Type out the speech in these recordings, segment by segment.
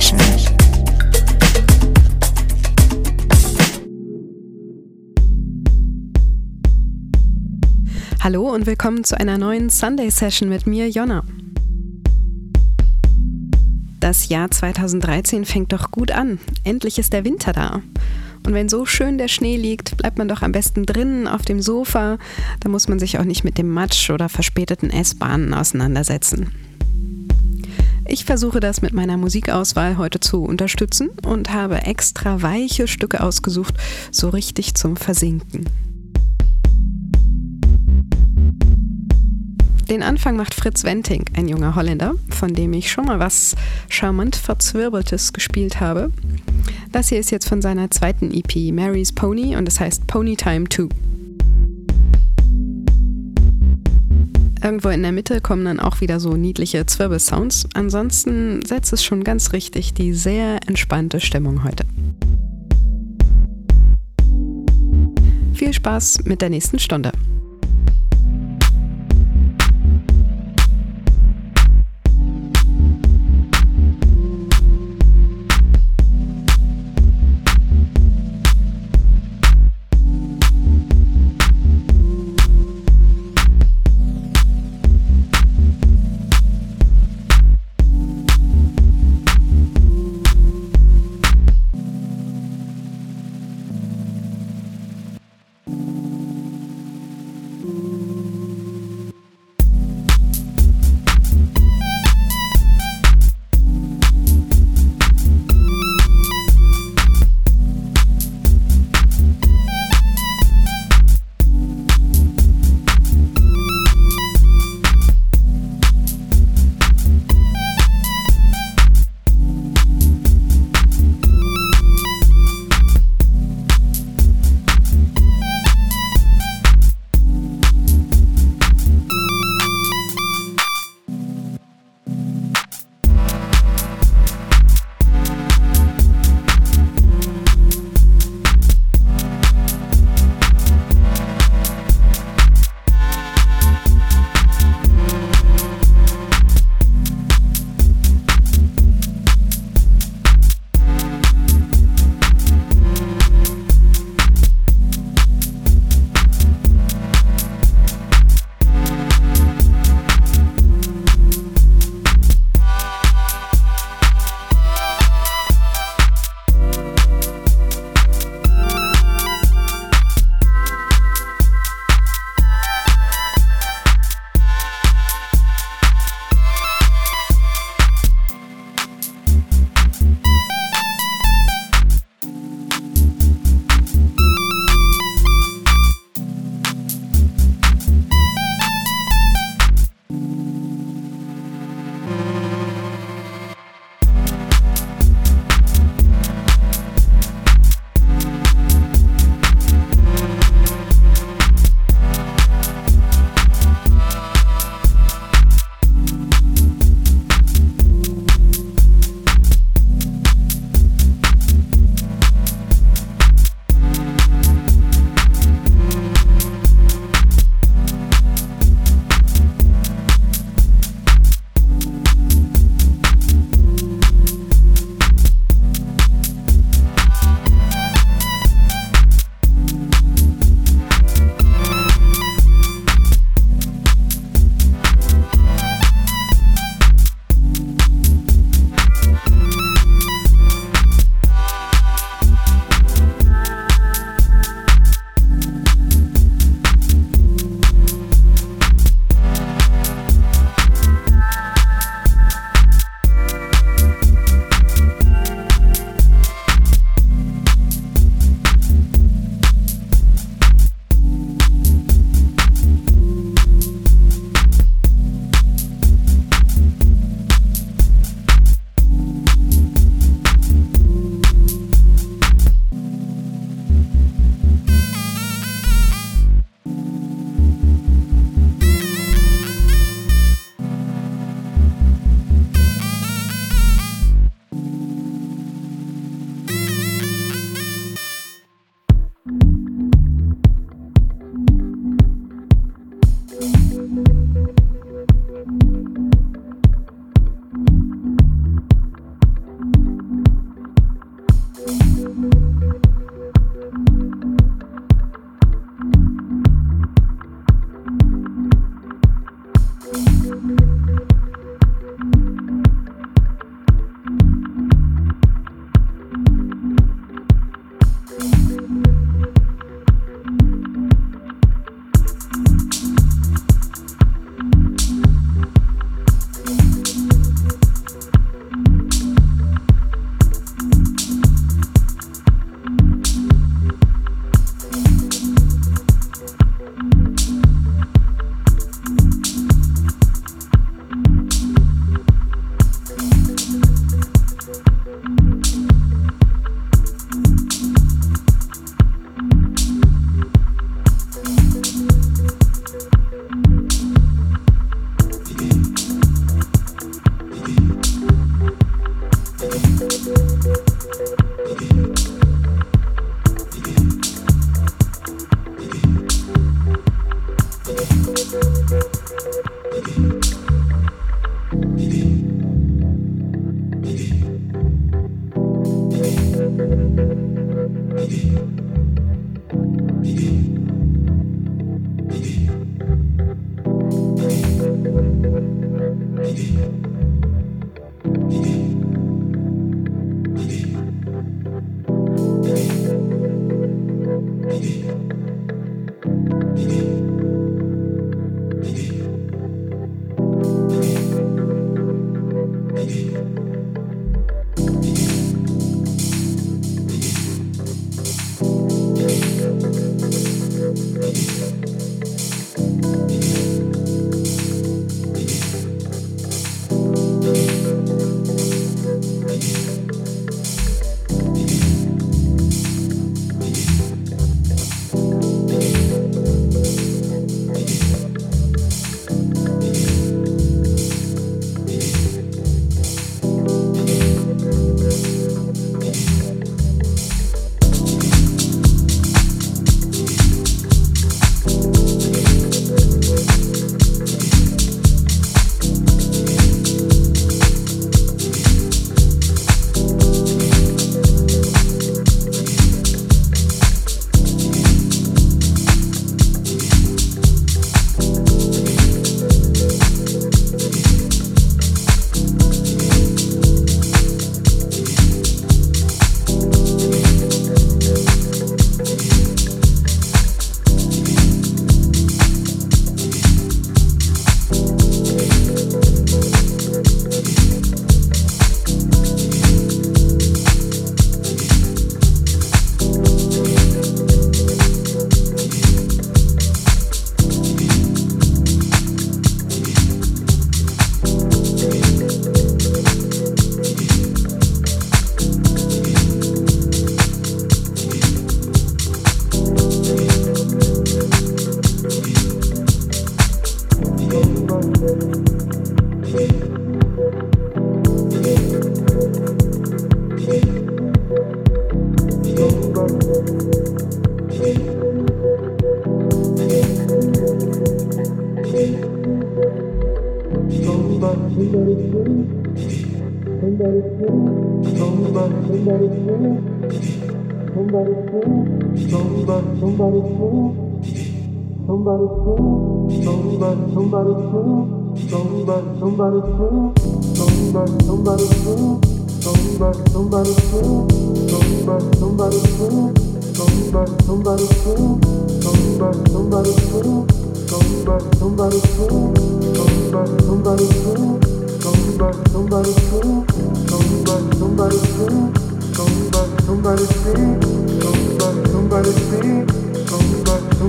Session. Hallo und willkommen zu einer neuen Sunday Session mit mir, Jonna. Das Jahr 2013 fängt doch gut an. Endlich ist der Winter da. Und wenn so schön der Schnee liegt, bleibt man doch am besten drinnen auf dem Sofa. Da muss man sich auch nicht mit dem Matsch oder verspäteten S-Bahnen auseinandersetzen. Ich versuche das mit meiner Musikauswahl heute zu unterstützen und habe extra weiche Stücke ausgesucht, so richtig zum Versinken. Den Anfang macht Fritz Wenting, ein junger Holländer, von dem ich schon mal was charmant Verzwirbeltes gespielt habe. Das hier ist jetzt von seiner zweiten EP Mary's Pony und es heißt Pony Time 2. Irgendwo in der Mitte kommen dann auch wieder so niedliche Zwirbelsounds. Ansonsten setzt es schon ganz richtig die sehr entspannte Stimmung heute. Viel Spaß mit der nächsten Stunde.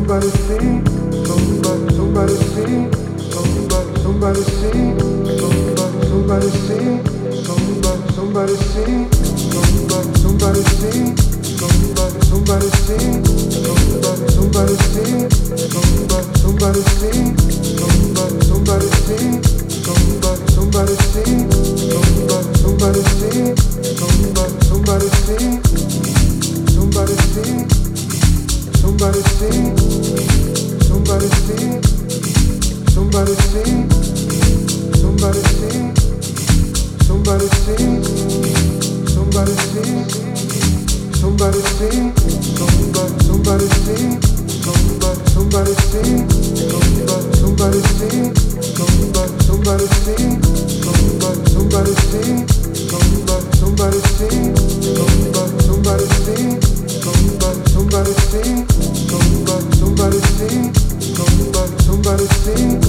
somebody see, somebody see, somebody see, somebody see somebody sing, somebody, somebody sing somebody sing,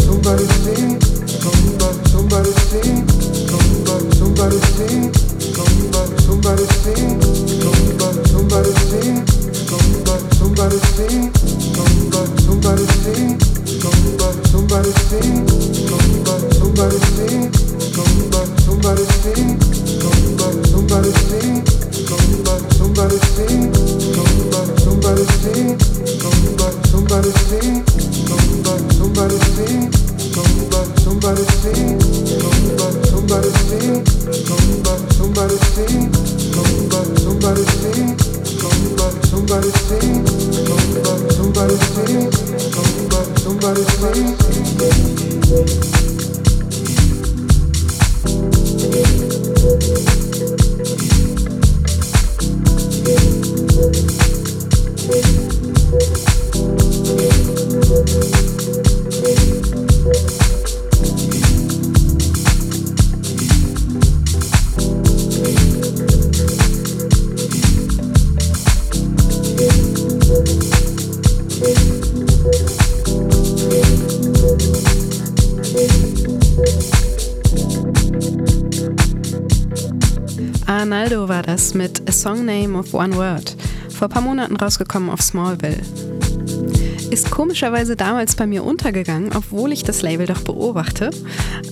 somebody sing, somebody somebody sing, somebody sing, War das mit A Song Name of One Word, vor ein paar Monaten rausgekommen auf Smallville. Ist komischerweise damals bei mir untergegangen, obwohl ich das Label doch beobachte.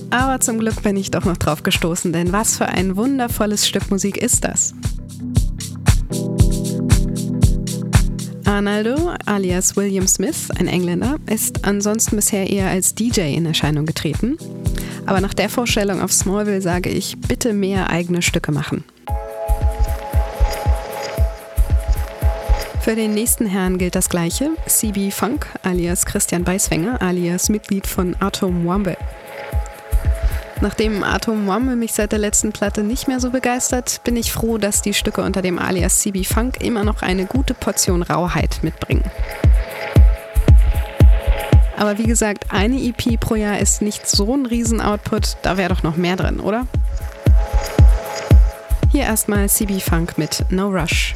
Aber zum Glück bin ich doch noch drauf gestoßen, denn was für ein wundervolles Stück Musik ist das? Arnaldo, alias William Smith, ein Engländer, ist ansonsten bisher eher als DJ in Erscheinung getreten. Aber nach der Vorstellung auf Smallville sage ich, bitte mehr eigene Stücke machen. Für den nächsten Herrn gilt das Gleiche. CB Funk alias Christian Beisfänger alias Mitglied von Atom Womble. Nachdem Atom Womble mich seit der letzten Platte nicht mehr so begeistert, bin ich froh, dass die Stücke unter dem alias CB Funk immer noch eine gute Portion Rauheit mitbringen. Aber wie gesagt, eine EP pro Jahr ist nicht so ein Riesen-Output, da wäre doch noch mehr drin, oder? Hier erstmal CB Funk mit No Rush.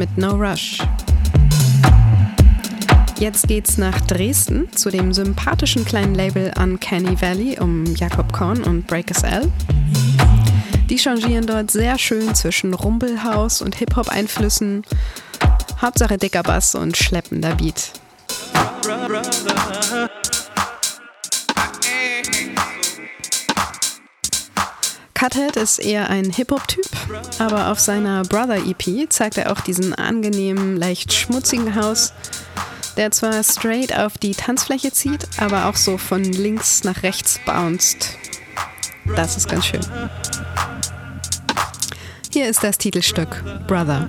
Mit No Rush. Jetzt geht's nach Dresden zu dem sympathischen kleinen Label Uncanny Valley um Jakob Korn und Breakers L. Die changieren dort sehr schön zwischen Rumbelhaus und Hip-Hop-Einflüssen. Hauptsache dicker Bass und schleppender Beat. Cuthead ist eher ein Hip-Hop-Typ, aber auf seiner Brother-EP zeigt er auch diesen angenehmen, leicht schmutzigen Haus, der zwar straight auf die Tanzfläche zieht, aber auch so von links nach rechts bounced. Das ist ganz schön. Hier ist das Titelstück Brother.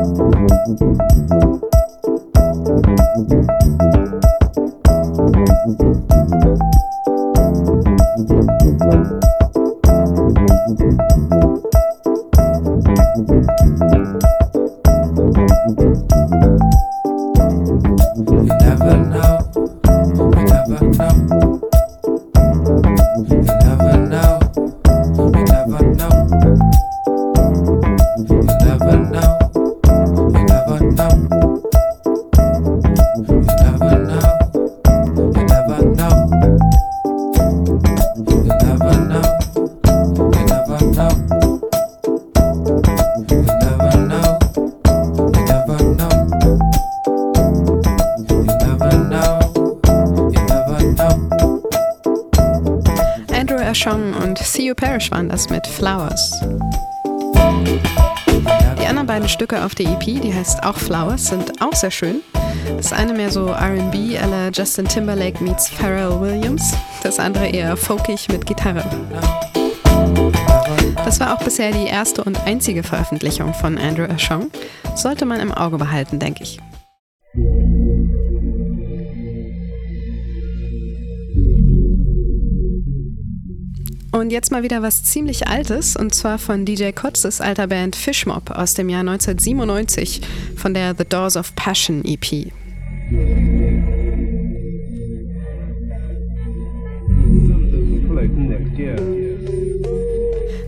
Thank you. Flowers. Die anderen beiden Stücke auf der EP, die heißt auch Flowers, sind auch sehr schön. Das eine mehr so RB à la Justin Timberlake meets Pharrell Williams, das andere eher folkig mit Gitarre. Das war auch bisher die erste und einzige Veröffentlichung von Andrew Ashong. Sollte man im Auge behalten, denke ich. Und jetzt mal wieder was ziemlich Altes, und zwar von DJ Kotzes alter Band Fishmob aus dem Jahr 1997 von der The Doors of Passion EP.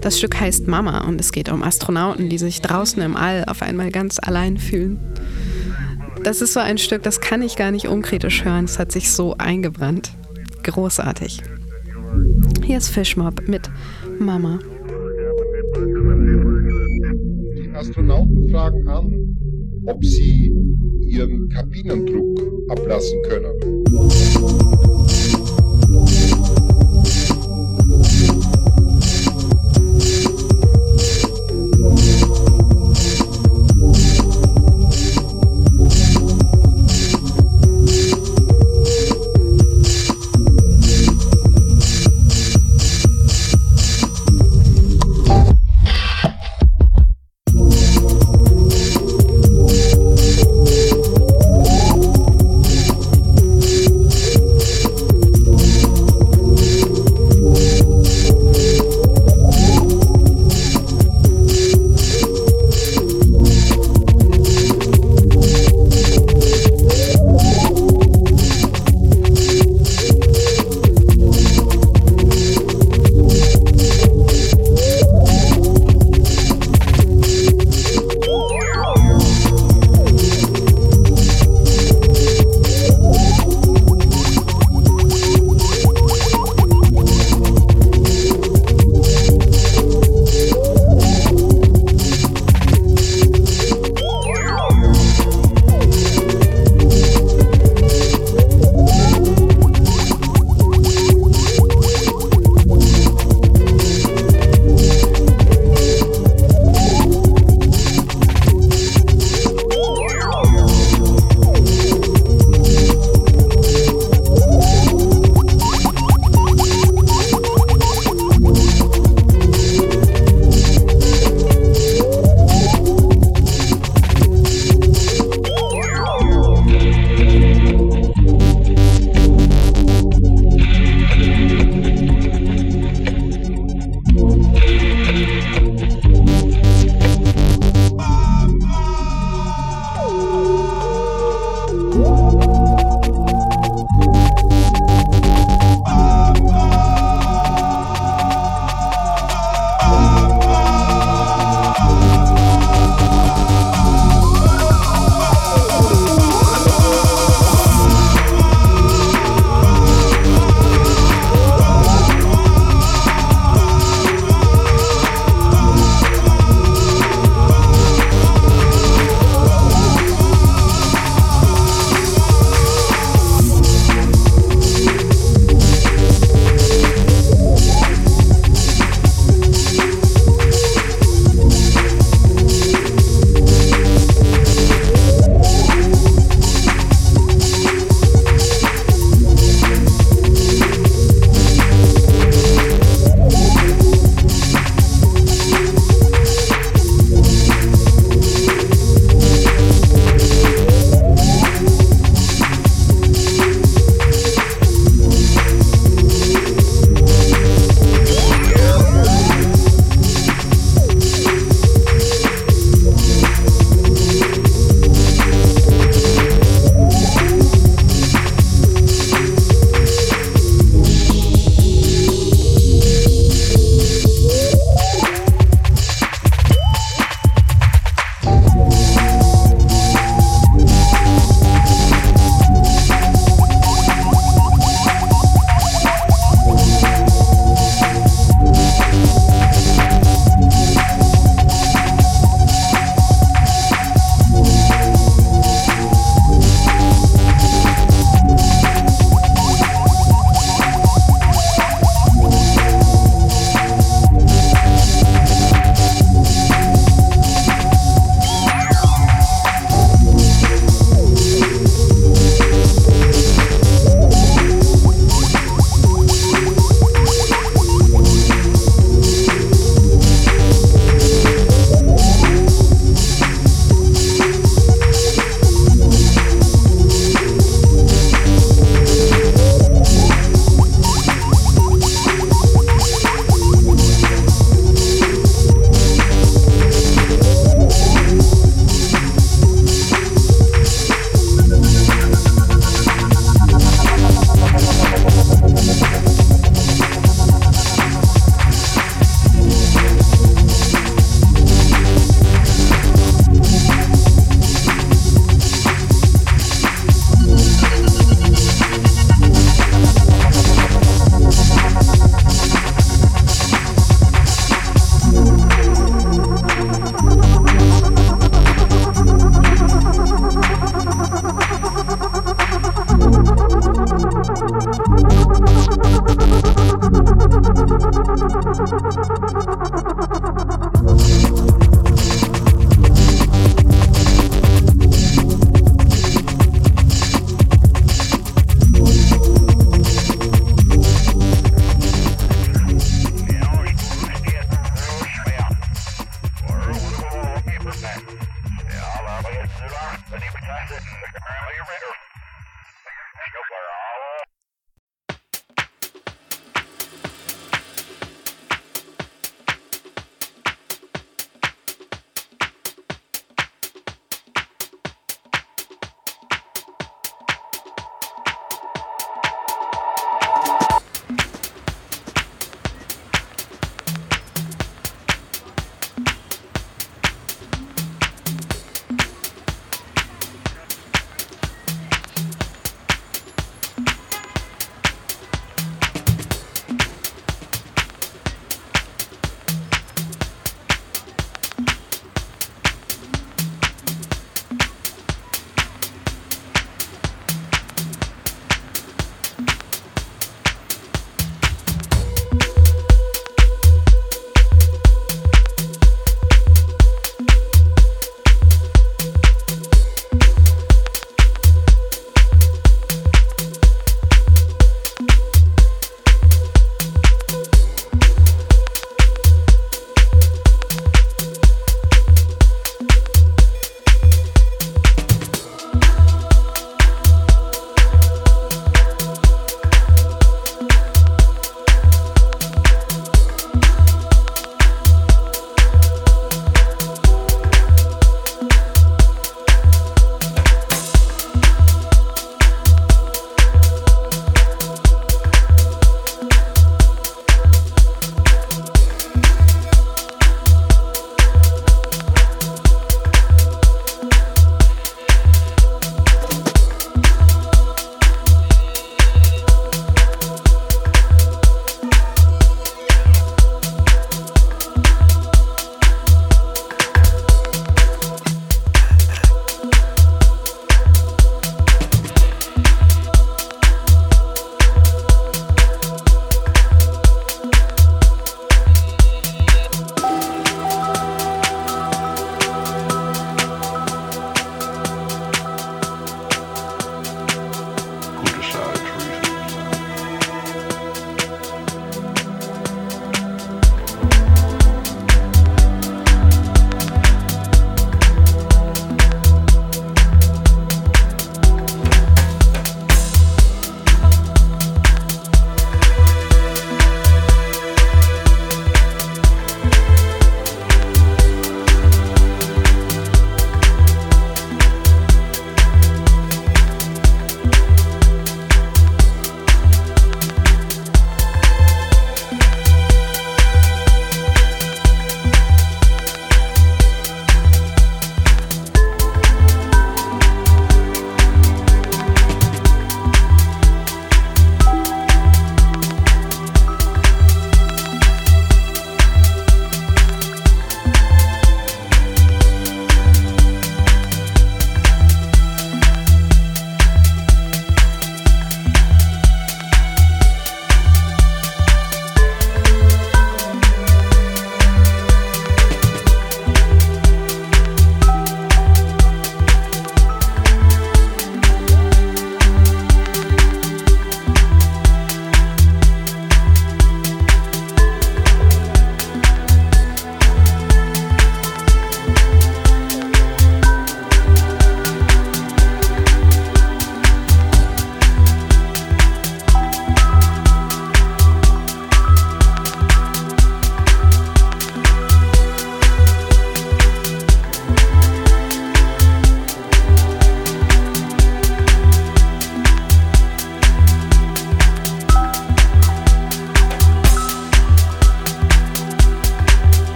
Das Stück heißt Mama und es geht um Astronauten, die sich draußen im All auf einmal ganz allein fühlen. Das ist so ein Stück, das kann ich gar nicht unkritisch hören. Es hat sich so eingebrannt. Großartig. Hier ist Fishmob mit Mama. Die Astronauten fragen an, ob sie ihren Kabinendruck ablassen können.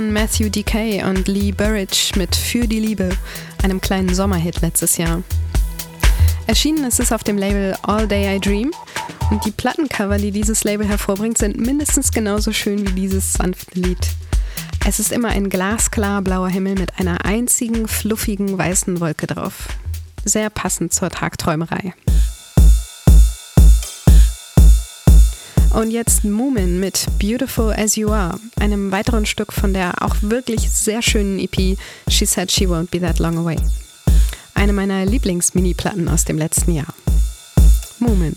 Matthew DK und Lee Burridge mit Für die Liebe, einem kleinen Sommerhit letztes Jahr. Erschienen ist es auf dem Label All Day I Dream und die Plattencover, die dieses Label hervorbringt, sind mindestens genauso schön wie dieses sanfte Lied. Es ist immer ein glasklar blauer Himmel mit einer einzigen fluffigen weißen Wolke drauf. Sehr passend zur Tagträumerei. Und jetzt Moomin mit Beautiful as You Are, einem weiteren Stück von der auch wirklich sehr schönen EP She Said She Won't Be That Long Away. Eine meiner Lieblings-Mini-Platten aus dem letzten Jahr. Moomin.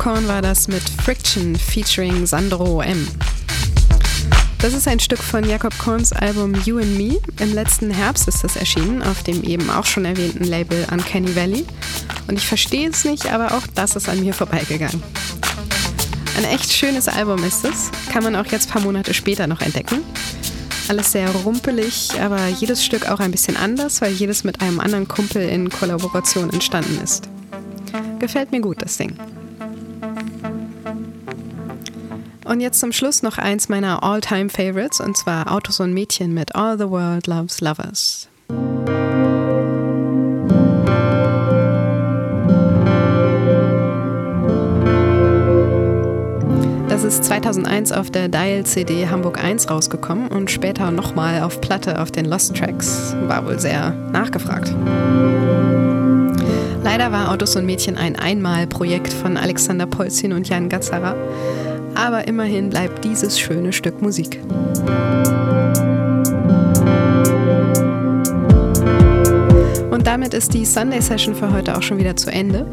Korn war das mit Friction featuring Sandro M. Das ist ein Stück von Jakob Korns Album You and Me. Im letzten Herbst ist das erschienen, auf dem eben auch schon erwähnten Label Uncanny Valley. Und ich verstehe es nicht, aber auch das ist an mir vorbeigegangen. Ein echt schönes Album ist es, kann man auch jetzt ein paar Monate später noch entdecken. Alles sehr rumpelig, aber jedes Stück auch ein bisschen anders, weil jedes mit einem anderen Kumpel in Kollaboration entstanden ist. Gefällt mir gut, das Ding. Und jetzt zum Schluss noch eins meiner All-Time-Favorites, und zwar Autos und Mädchen mit All the World Loves Lovers. Das ist 2001 auf der Dial-CD Hamburg 1 rausgekommen und später nochmal auf Platte auf den Lost Tracks. War wohl sehr nachgefragt. Leider war Autos und Mädchen ein Einmalprojekt von Alexander Polzin und Jan Gatzarer aber immerhin bleibt dieses schöne Stück Musik. Und damit ist die Sunday Session für heute auch schon wieder zu Ende.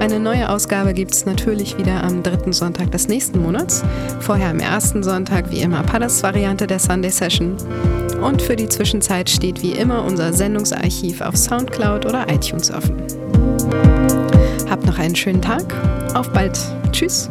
Eine neue Ausgabe gibt es natürlich wieder am dritten Sonntag des nächsten Monats. Vorher am ersten Sonntag wie immer Padas-Variante der Sunday Session. Und für die Zwischenzeit steht wie immer unser Sendungsarchiv auf Soundcloud oder iTunes offen. Habt noch einen schönen Tag. Auf bald. Tschüss.